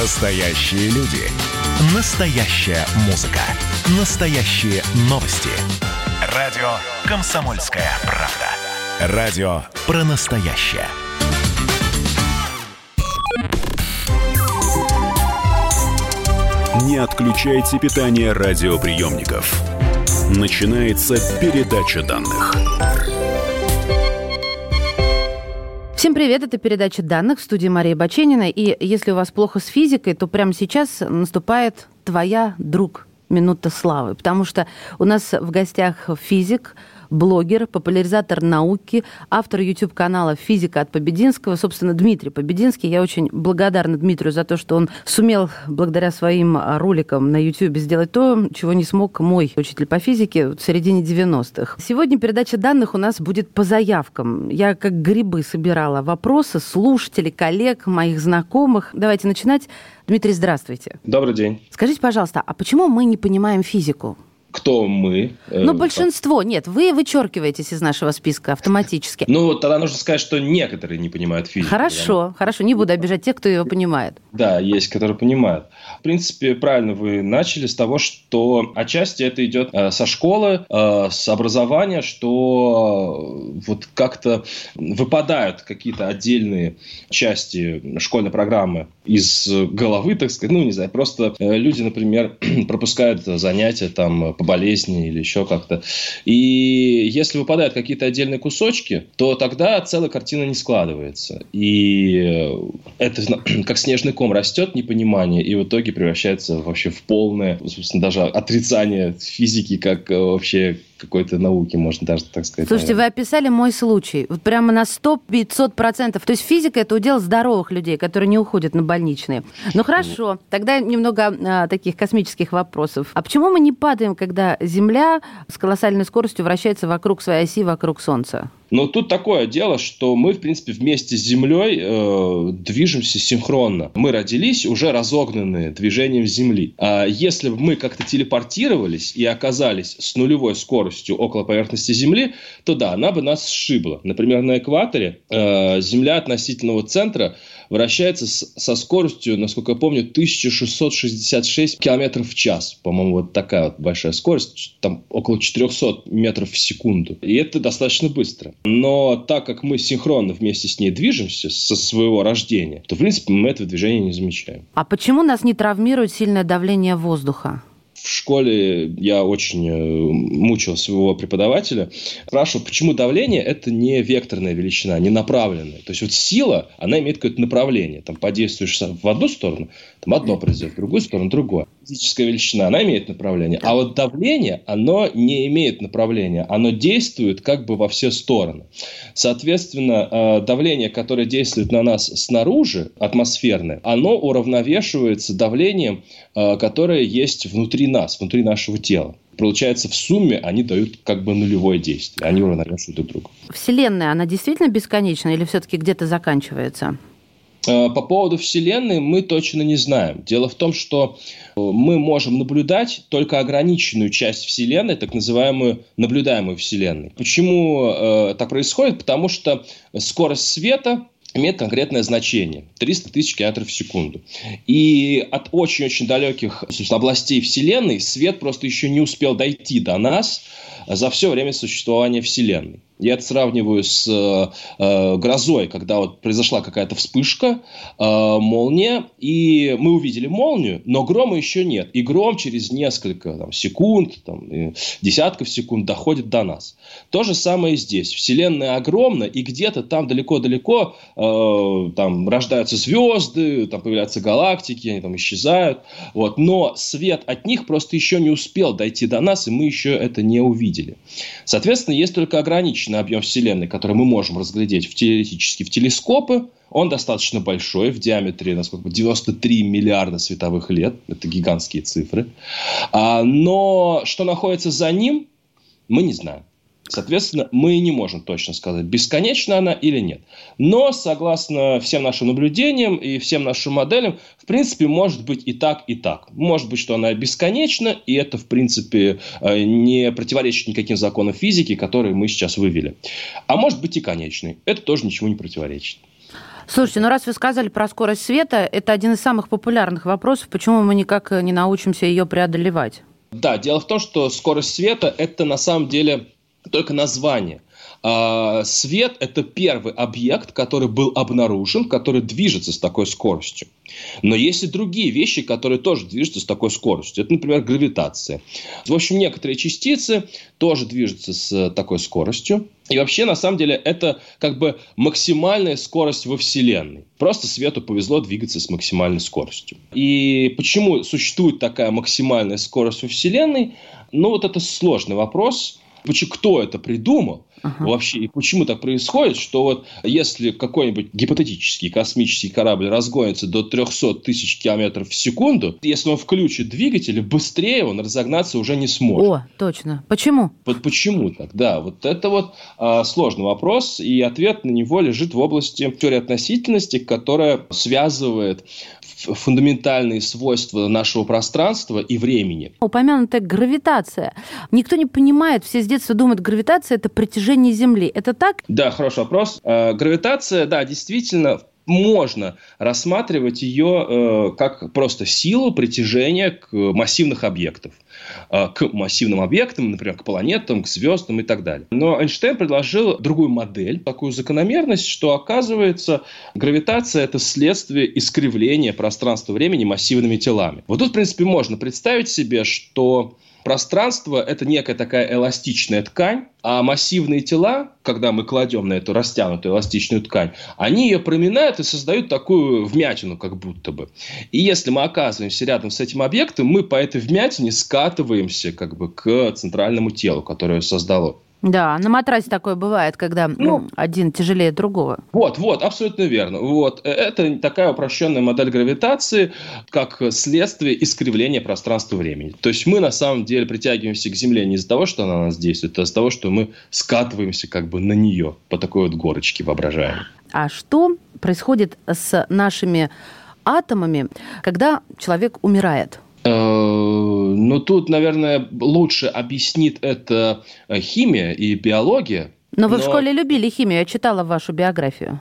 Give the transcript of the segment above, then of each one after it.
Настоящие люди. Настоящая музыка. Настоящие новости. Радио «Комсомольская правда». Радио про настоящее. Не отключайте питание радиоприемников. Начинается передача данных. Всем привет, это передача данных в студии Марии Баченина. И если у вас плохо с физикой, то прямо сейчас наступает твоя, друг, минута славы. Потому что у нас в гостях физик, блогер, популяризатор науки, автор YouTube-канала «Физика от Побединского», собственно, Дмитрий Побединский. Я очень благодарна Дмитрию за то, что он сумел благодаря своим роликам на YouTube сделать то, чего не смог мой учитель по физике в середине 90-х. Сегодня передача данных у нас будет по заявкам. Я как грибы собирала вопросы слушателей, коллег, моих знакомых. Давайте начинать. Дмитрий, здравствуйте. Добрый день. Скажите, пожалуйста, а почему мы не понимаем физику? Кто мы. Ну, большинство, нет, вы вычеркиваетесь из нашего списка автоматически. Ну, тогда нужно сказать, что некоторые не понимают физику. Хорошо, да? хорошо, не буду обижать тех, кто ее понимает. Да, есть, которые понимают. В принципе, правильно вы начали с того, что отчасти это идет э, со школы, э, с образования, что э, вот как-то выпадают какие-то отдельные части школьной программы из головы, так сказать, ну, не знаю, просто люди, например, пропускают занятия там по болезни или еще как-то. И если выпадают какие-то отдельные кусочки, то тогда целая картина не складывается. И это как снежный ком растет непонимание, и в итоге превращается вообще в полное, собственно, даже отрицание физики как э, вообще какой-то науки, можно даже так сказать. Слушайте, наверное. вы описали мой случай. Вот прямо на 100-500%. То есть физика – это удел здоровых людей, которые не уходят на больничные. Ну хорошо, тогда немного а, таких космических вопросов. А почему мы не падаем, когда Земля с колоссальной скоростью вращается вокруг своей оси, вокруг Солнца? Но тут такое дело, что мы, в принципе, вместе с Землей э, движемся синхронно. Мы родились уже разогнанные движением Земли. А если бы мы как-то телепортировались и оказались с нулевой скоростью около поверхности Земли, то да, она бы нас сшибла. Например, на экваторе э, Земля относительного центра вращается с, со скоростью, насколько я помню, 1666 километров в час. По-моему, вот такая вот большая скорость, там около 400 метров в секунду. И это достаточно быстро. Но так как мы синхронно вместе с ней движемся со своего рождения, то, в принципе, мы этого движения не замечаем. А почему нас не травмирует сильное давление воздуха? В школе я очень э, мучил своего преподавателя, спрашивал, почему давление – это не векторная величина, не направленная. То есть, вот сила, она имеет какое-то направление. Там подействуешь в одну сторону, там одно произойдет, в другую сторону – другое. Физическая величина, она имеет направление. А вот давление, оно не имеет направления. Оно действует как бы во все стороны. Соответственно, э, давление, которое действует на нас снаружи, атмосферное, оно уравновешивается давлением, э, которое есть внутри нас, внутри нашего тела. Получается, в сумме они дают как бы нулевое действие. Они уравновешивают друг друга. Вселенная, она действительно бесконечна или все-таки где-то заканчивается? Э, по поводу Вселенной мы точно не знаем. Дело в том, что э, мы можем наблюдать только ограниченную часть Вселенной, так называемую наблюдаемую Вселенной. Почему э, так происходит? Потому что скорость света имеет конкретное значение – 300 тысяч километров в секунду. И от очень-очень далеких областей Вселенной свет просто еще не успел дойти до нас за все время существования Вселенной. Я это сравниваю с э, э, грозой, когда вот произошла какая-то вспышка, э, молния, и мы увидели молнию, но грома еще нет. И гром через несколько там, секунд, там, десятков секунд доходит до нас. То же самое и здесь. Вселенная огромна, и где-то там далеко-далеко э, там рождаются звезды, там появляются галактики, они там исчезают. Вот. Но свет от них просто еще не успел дойти до нас, и мы еще это не увидели. Соответственно, есть только ограниченное ограниченный объем Вселенной, который мы можем разглядеть в, теоретически в телескопы, он достаточно большой, в диаметре, насколько 93 миллиарда световых лет. Это гигантские цифры. А, но что находится за ним, мы не знаем. Соответственно, мы не можем точно сказать, бесконечна она или нет. Но, согласно всем нашим наблюдениям и всем нашим моделям, в принципе, может быть и так, и так. Может быть, что она бесконечна, и это, в принципе, э, не противоречит никаким законам физики, которые мы сейчас вывели. А может быть и конечной. Это тоже ничему не противоречит. Слушайте, ну раз вы сказали про скорость света, это один из самых популярных вопросов, почему мы никак не научимся ее преодолевать? Да, дело в том, что скорость света – это на самом деле только название. А, свет – это первый объект, который был обнаружен, который движется с такой скоростью. Но есть и другие вещи, которые тоже движутся с такой скоростью. Это, например, гравитация. В общем, некоторые частицы тоже движутся с такой скоростью. И вообще, на самом деле, это как бы максимальная скорость во Вселенной. Просто свету повезло двигаться с максимальной скоростью. И почему существует такая максимальная скорость во Вселенной? Ну, вот это сложный вопрос. Почему, кто это придумал? Ага. Вообще, и почему так происходит, что вот если какой-нибудь гипотетический космический корабль разгонится до 300 тысяч километров в секунду, если он включит двигатель, быстрее он разогнаться уже не сможет. О, точно. Почему? Вот почему так, да. Вот это вот а, сложный вопрос, и ответ на него лежит в области теории относительности, которая связывает фундаментальные свойства нашего пространства и времени. Упомянутая гравитация. Никто не понимает, все с детства думают, гравитация – это притяжение Земли. Это так? Да, хороший вопрос. Э, гравитация, да, действительно можно рассматривать ее э, как просто силу притяжения к массивных объектов. Э, к массивным объектам, например, к планетам, к звездам и так далее. Но Эйнштейн предложил другую модель, такую закономерность, что оказывается гравитация – это следствие искривления пространства-времени массивными телами. Вот тут, в принципе, можно представить себе, что Пространство – это некая такая эластичная ткань, а массивные тела, когда мы кладем на эту растянутую эластичную ткань, они ее проминают и создают такую вмятину, как будто бы. И если мы оказываемся рядом с этим объектом, мы по этой вмятине скатываемся как бы к центральному телу, которое создало. Да, на матрасе такое бывает, когда ну, один тяжелее другого. Вот, вот, абсолютно верно. Вот. Э, это такая упрощенная модель гравитации, как следствие искривления пространства-времени. То есть мы на самом деле притягиваемся к Земле не из-за того, что она на нас действует, а из-за того, что мы скатываемся как бы на нее по такой вот горочке воображаемой. А что происходит с нашими атомами, когда человек умирает? Э, ну, тут, наверное, лучше объяснит это э, химия и биология. Но вы но... в школе любили химию, я читала вашу биографию.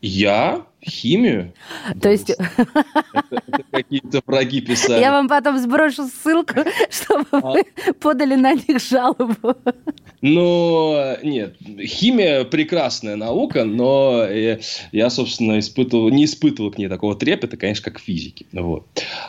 Я? Химию? То есть... какие-то враги писали. Я вам потом сброшу ссылку, чтобы а? вы подали на них жалобу. Ну, нет, химия прекрасная наука, но я, собственно, испытывал, не испытывал к ней такого трепета, конечно, как физики. Вот.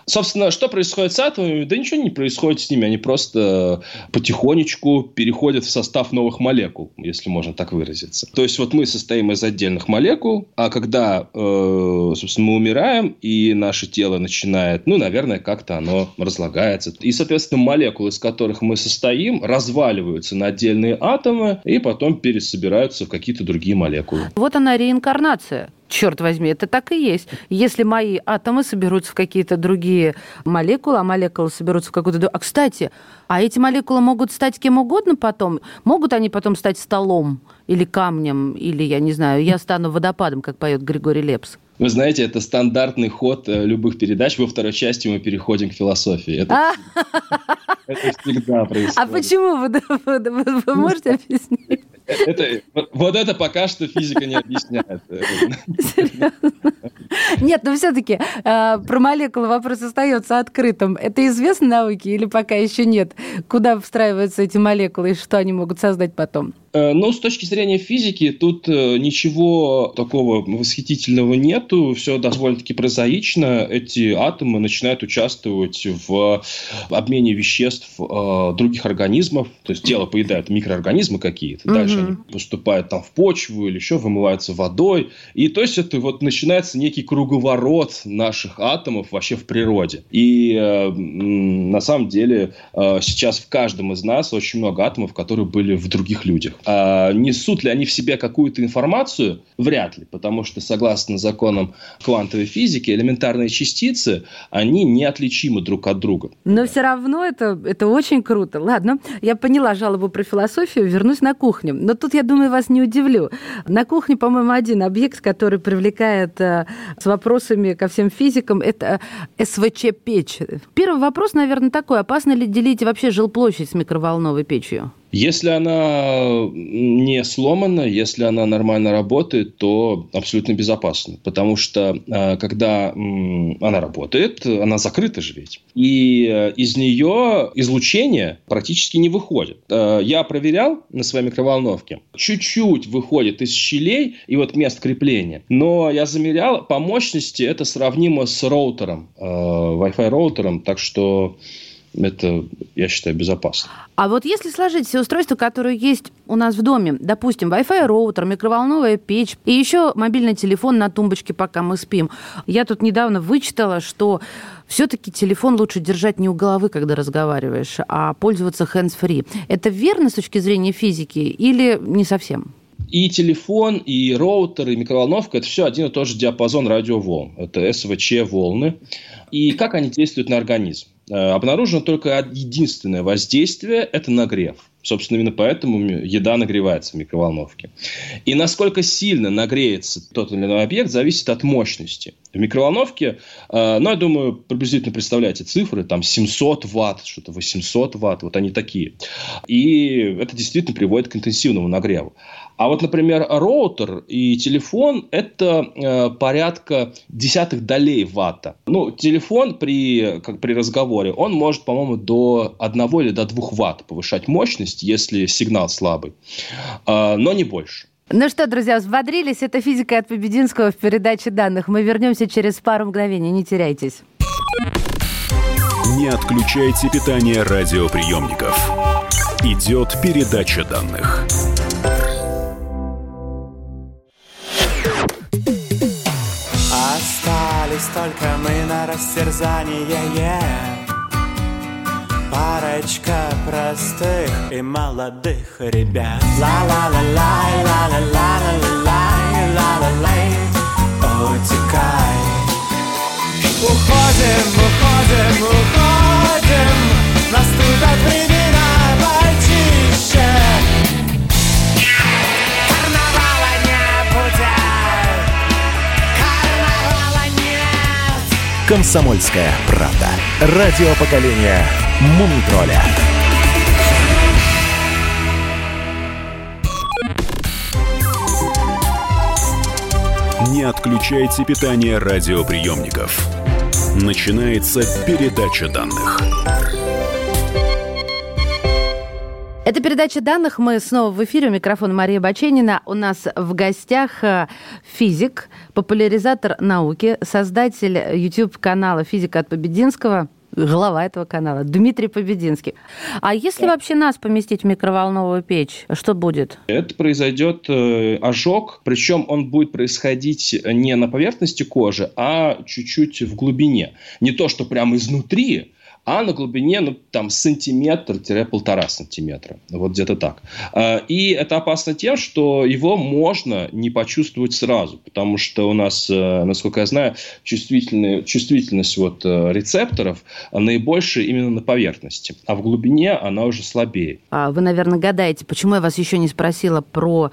Собственно, что происходит с атомами? Да ничего не происходит с ними, они просто потихонечку переходят в состав новых молекул, если можно так выразиться. То есть, вот мы состоим из отдельных молекул, а когда Э, собственно, мы умираем, и наше тело начинает, ну, наверное, как-то оно разлагается. И, соответственно, молекулы, из которых мы состоим, разваливаются на отдельные атомы и потом пересобираются в какие-то другие молекулы. Вот она реинкарнация. Черт возьми, это так и есть. Если мои атомы соберутся в какие-то другие молекулы, а молекулы соберутся в какую-то... А, кстати, а эти молекулы могут стать кем угодно потом? Могут они потом стать столом или камнем, или, я не знаю, я стану водопадом, как поет Григорий Лепс? Вы знаете, это стандартный ход э, любых передач. Во второй части мы переходим к философии. Это, а. всегда происходит. А почему? Вы, можете объяснить? Это, вот это пока что физика не объясняет. Нет, но все-таки э, про молекулы вопрос остается открытым. Это известно науке или пока еще нет? Куда встраиваются эти молекулы и что они могут создать потом? Э, ну, с точки зрения физики, тут э, ничего такого восхитительного нету. Все довольно-таки прозаично. Эти атомы начинают участвовать в обмене веществ э, других организмов. То есть тело поедает микроорганизмы какие-то. Угу. Дальше они поступают там в почву или еще вымываются водой. И то есть это вот начинается некий круговорот наших атомов вообще в природе. И э, на самом деле э, сейчас в каждом из нас очень много атомов, которые были в других людях. А несут ли они в себе какую-то информацию? Вряд ли, потому что согласно законам квантовой физики элементарные частицы, они неотличимы друг от друга. Но все равно это, это очень круто. Ладно, я поняла жалобу про философию, вернусь на кухню. Но тут, я думаю, вас не удивлю. На кухне, по-моему, один объект, который привлекает э, вопросами ко всем физикам, это СВЧ-печь. Первый вопрос, наверное, такой. Опасно ли делить вообще жилплощадь с микроволновой печью? Если она не сломана, если она нормально работает, то абсолютно безопасно. Потому что э, когда она работает, она закрыта же ведь. И э, из нее излучение практически не выходит. Э, я проверял на своей микроволновке. Чуть-чуть выходит из щелей и вот мест крепления. Но я замерял, по мощности это сравнимо с роутером, Wi-Fi роутером. Так что это, я считаю, безопасно. А вот если сложить все устройства, которые есть у нас в доме, допустим, Wi-Fi роутер, микроволновая печь и еще мобильный телефон на тумбочке, пока мы спим. Я тут недавно вычитала, что все-таки телефон лучше держать не у головы, когда разговариваешь, а пользоваться hands-free. Это верно с точки зрения физики или не совсем? И телефон, и роутер, и микроволновка – это все один и тот же диапазон радиоволн. Это СВЧ-волны. И как они действуют на организм? Э, обнаружено только единственное воздействие – это нагрев. Собственно, именно поэтому еда нагревается в микроволновке. И насколько сильно нагреется тот или иной объект, зависит от мощности. В микроволновке, э, ну, я думаю, приблизительно представляете цифры, там 700 ватт, что-то 800 ватт, вот они такие. И это действительно приводит к интенсивному нагреву. А вот, например, роутер и телефон – это э, порядка десятых долей ватта. Ну, телефон при, как при разговоре, он может, по-моему, до 1 или до 2 ватт повышать мощность, если сигнал слабый, э, но не больше. Ну что, друзья, взбодрились. Это «Физика от Побединского» в передаче данных. Мы вернемся через пару мгновений. Не теряйтесь. Не отключайте питание радиоприемников. Идет передача данных. Остались только мы на растерзание. Парочка простых и молодых ребят. Ла-ла-ла-лай, ла-ла-ла-ла-ла-лай, ла-ла-лай. Утекай. Уходим, уходим, уходим «Комсомольская правда». Радио поколения Мумитроля. Не отключайте питание радиоприемников. Начинается передача данных. Это передача данных. Мы снова в эфире. У микрофона Мария Баченина. У нас в гостях э, физик, популяризатор науки, создатель YouTube-канала «Физика от Побединского», глава этого канала, Дмитрий Побединский. А если вообще нас поместить в микроволновую печь, что будет? Это произойдет э, ожог, причем он будет происходить не на поверхности кожи, а чуть-чуть в глубине. Не то, что прямо изнутри, а на глубине, ну, там, сантиметр-полтора сантиметра. Вот где-то так. А, и это опасно тем, что его можно не почувствовать сразу, потому что у нас, э, насколько я знаю, чувствительность вот э, рецепторов наибольшая именно на поверхности, а в глубине она уже слабее. А вы, наверное, гадаете, почему я вас еще не спросила про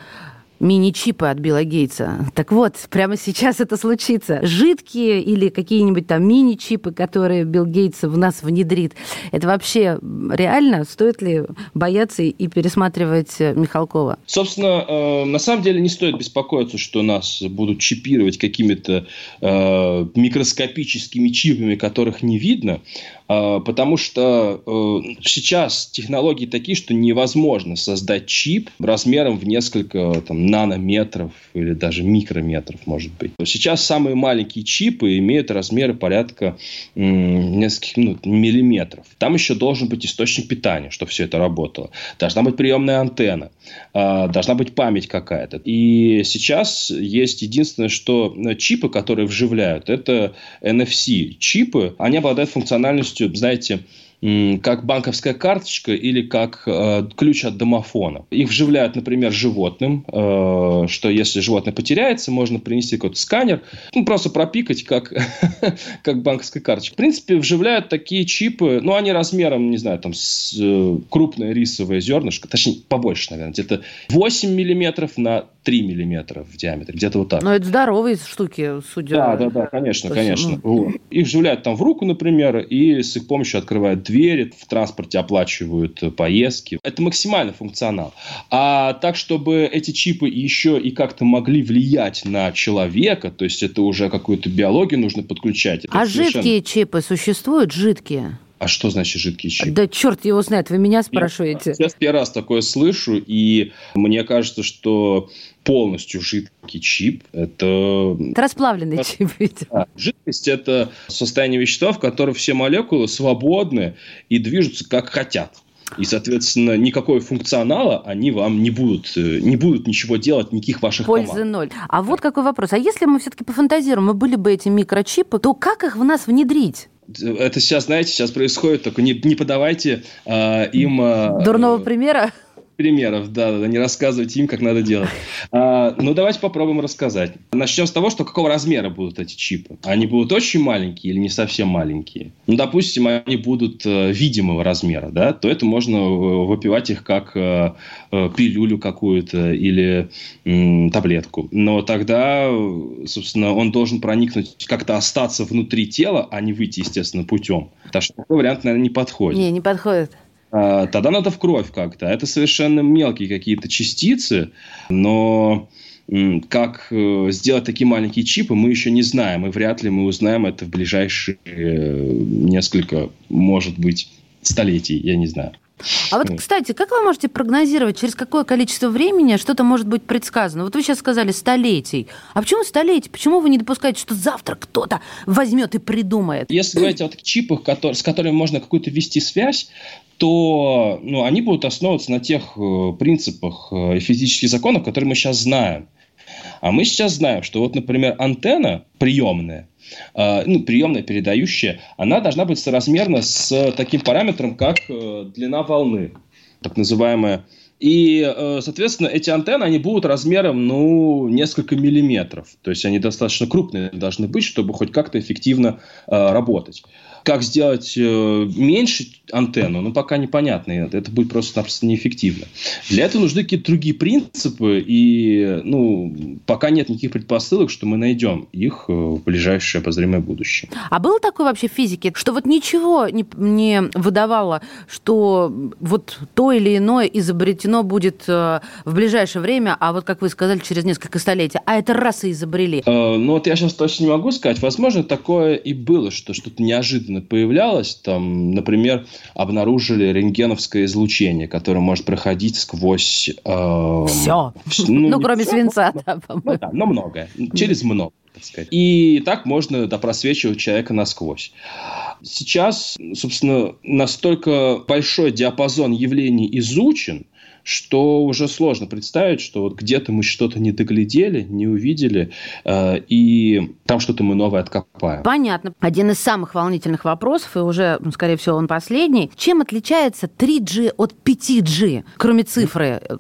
мини-чипы от Билла Гейтса. Так вот, прямо сейчас это случится. Жидкие или какие-нибудь там мини-чипы, которые Билл Гейтс в нас внедрит. Это вообще реально? Стоит ли бояться и пересматривать Михалкова? Собственно, э, на самом деле не стоит беспокоиться, что нас будут чипировать какими-то э, микроскопическими чипами, которых не видно. А, потому что э, сейчас технологии такие, что невозможно создать чип размером в несколько там, нанометров или даже микрометров, может быть. Сейчас самые маленькие чипы имеют размеры порядка нескольких ну, миллиметров. Там еще должен быть источник питания, чтобы все это работало. Должна быть приемная антенна, а, должна быть память какая-то. И сейчас есть единственное, что э, чипы, которые вживляют, это NFC-чипы, они обладают функциональностью полностью, знаете, как банковская карточка или как э, ключ от домофона. Их вживляют, например, животным, э, что если животное потеряется, можно принести какой-то сканер, ну, просто пропикать, как, как банковская карточка. В принципе, вживляют такие чипы, ну, они размером, не знаю, там, с, э, крупное рисовое зернышко, точнее, побольше, наверное, где-то 8 миллиметров на 3 миллиметра в диаметре, где-то вот так. Но это здоровые штуки, судя... Да, да, да, конечно, конечно. Вот. Их вживляют там в руку, например, и с их помощью открывают двери, в транспорте оплачивают поездки. Это максимальный функционал. А так, чтобы эти чипы еще и как-то могли влиять на человека, то есть это уже какую-то биологию нужно подключать. А совершенно... жидкие чипы существуют? Жидкие? А что значит жидкий чип? Да черт его знает, вы меня спрашиваете. Я первый раз такое слышу, и мне кажется, что полностью жидкий чип – это... Это расплавленный чип, видимо. Да. Жидкость – это состояние вещества, в котором все молекулы свободны и движутся как хотят. И, соответственно, никакого функционала они вам не будут, э, не будут ничего делать, никаких ваших Пользы команд. ноль. А вот какой вопрос. А если мы все-таки пофантазируем, мы были бы эти микрочипы, то как их в нас внедрить? Это сейчас, знаете, сейчас происходит, только не, не подавайте э, им... Э, Дурного примера? Примеров, да, да, не рассказывайте им, как надо делать. А, ну, давайте попробуем рассказать. Начнем с того, что какого размера будут эти чипы. Они будут очень маленькие или не совсем маленькие? Ну, допустим, они будут э, видимого размера, да, то это можно э, выпивать их как э, э, пилюлю какую-то или э, таблетку. Но тогда, собственно, он должен проникнуть, как-то остаться внутри тела, а не выйти естественным путем. Так что такой вариант, наверное, не подходит. Не, не подходит. А, тогда надо в кровь как-то. Это совершенно мелкие какие-то частицы, но как э, сделать такие маленькие чипы, мы еще не знаем, и вряд ли мы узнаем это в ближайшие э, несколько, может быть, столетий, я не знаю. А вот, кстати, как вы можете прогнозировать, через какое количество времени что-то может быть предсказано? Вот вы сейчас сказали столетий. А почему столетий? Почему вы не допускаете, что завтра кто-то возьмет и придумает? Если говорить о чипах, с которыми можно какую-то вести связь, то ну, они будут основываться на тех э, принципах э, и физических законах, которые мы сейчас знаем. А мы сейчас знаем, что вот, например, антенна приемная, э, ну, приемная, передающая, она должна быть соразмерна с таким параметром, как э, длина волны, так называемая. И, э, соответственно, эти антенны, они будут размером, ну, несколько миллиметров. То есть они достаточно крупные должны быть, чтобы хоть как-то эффективно э, работать. Как сделать э, меньше антенну, ну, пока непонятно. Это будет просто-напросто неэффективно. Для этого нужны какие-то другие принципы, и, ну, пока нет никаких предпосылок, что мы найдем их э, в ближайшее обозримое будущее. А было такое вообще в физике, что вот ничего не, не выдавало, что вот то или иное изобретено будет э, в ближайшее время, а вот, как вы сказали, через несколько столетий, а это раз и изобрели? Э, ну, вот я сейчас точно не могу сказать. Возможно, такое и было, что что-то неожиданно неожиданно появлялось. Там, например, обнаружили рентгеновское излучение, которое может проходить сквозь... Э, все. Ну, ну кроме все, свинца. Но, да, ну, да, но многое. Через много. Так сказать. И так можно да, просвечивать человека насквозь. Сейчас, собственно, настолько большой диапазон явлений изучен, что уже сложно представить, что вот где-то мы что-то не доглядели, не увидели, э, и там что-то мы новое откопаем. Понятно. Один из самых волнительных вопросов, и уже, ну, скорее всего, он последний. Чем отличается 3G от 5G, кроме цифры, э,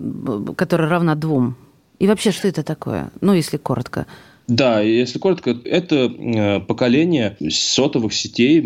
которая равна двум? И вообще, что это такое? Ну, если коротко. Да, если коротко, это э, поколение сотовых сетей,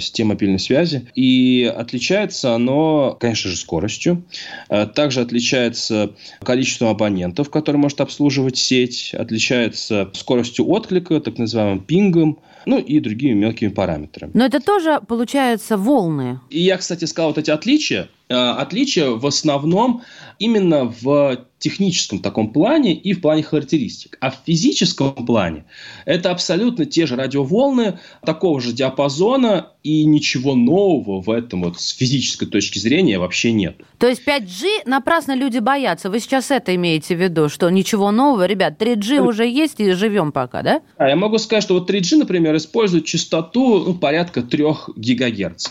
систем мобильной связи. И отличается оно, конечно же, скоростью. Э, также отличается количеством абонентов, которые может обслуживать сеть. Отличается скоростью отклика, так называемым пингом ну и другими мелкими параметрами. Но это тоже, получается, волны. И я, кстати, сказал вот эти отличия. Э, отличия в основном именно в техническом таком плане и в плане характеристик. А в физическом плане это абсолютно те же радиоволны такого же диапазона и ничего нового в этом вот с физической точки зрения вообще нет. То есть 5G напрасно люди боятся. Вы сейчас это имеете в виду, что ничего нового, ребят, 3G уже есть и живем пока, да? А я могу сказать, что вот 3G, например, использует частоту ну, порядка 3 ГГц.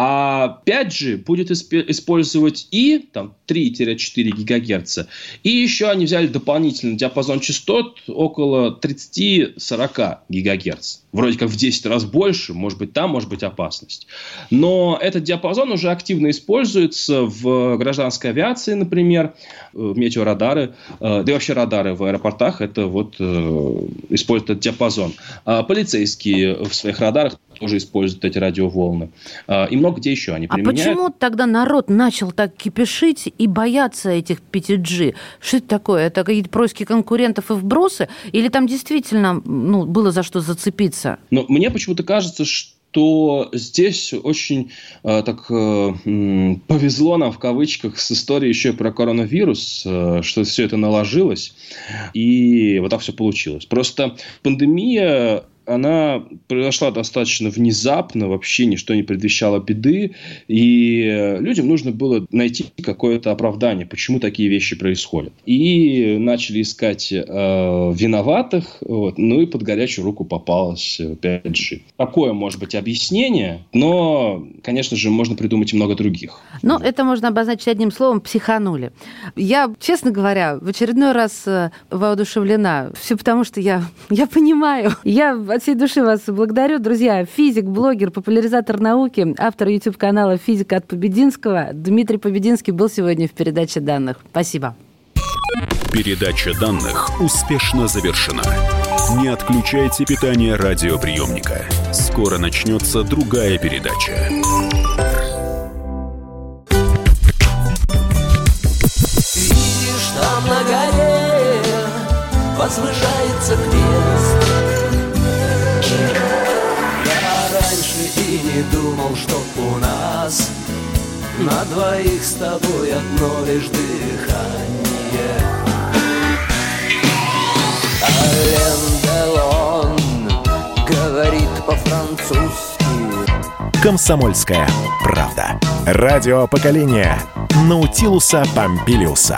А 5G будет использовать и там, 3-4 ГГц. И еще они взяли дополнительный диапазон частот около 30-40 ГГц. Вроде как в 10 раз больше, может быть там может быть опасность. Но этот диапазон уже активно используется в гражданской авиации, например, в метеорадары, э, да и вообще радары в аэропортах, это вот э, используют этот диапазон. А полицейские в своих радарах тоже используют эти радиоволны. А, и много где еще они а применяют. А почему тогда народ начал так кипишить и бояться этих 5G? Что это такое? Это какие-то происки конкурентов и вбросы? Или там действительно ну, было за что зацепиться? Но мне почему-то кажется, что то здесь очень э, так э, повезло нам в кавычках с историей еще и про коронавирус, э, что все это наложилось, и вот так все получилось. Просто пандемия она произошла достаточно внезапно, вообще ничто не предвещало беды, и людям нужно было найти какое-то оправдание, почему такие вещи происходят. И начали искать э, виноватых, вот, ну и под горячую руку попалось 5G. Такое может быть объяснение, но, конечно же, можно придумать и много других. Но это можно обозначить одним словом «психанули». Я, честно говоря, в очередной раз э, воодушевлена. Все потому, что я, я понимаю. Я от всей души вас благодарю. Друзья, физик, блогер, популяризатор науки, автор YouTube-канала «Физика от Побединского» Дмитрий Побединский был сегодня в передаче данных. Спасибо. Передача данных успешно завершена. Не отключайте питание радиоприемника. Скоро начнется другая передача. Видишь, там на горе возвышается крест и не думал, что у нас На двоих с тобой одно лишь дыхание Ален Делон говорит по-французски Комсомольская правда. Радио поколения Наутилуса Помпилиуса.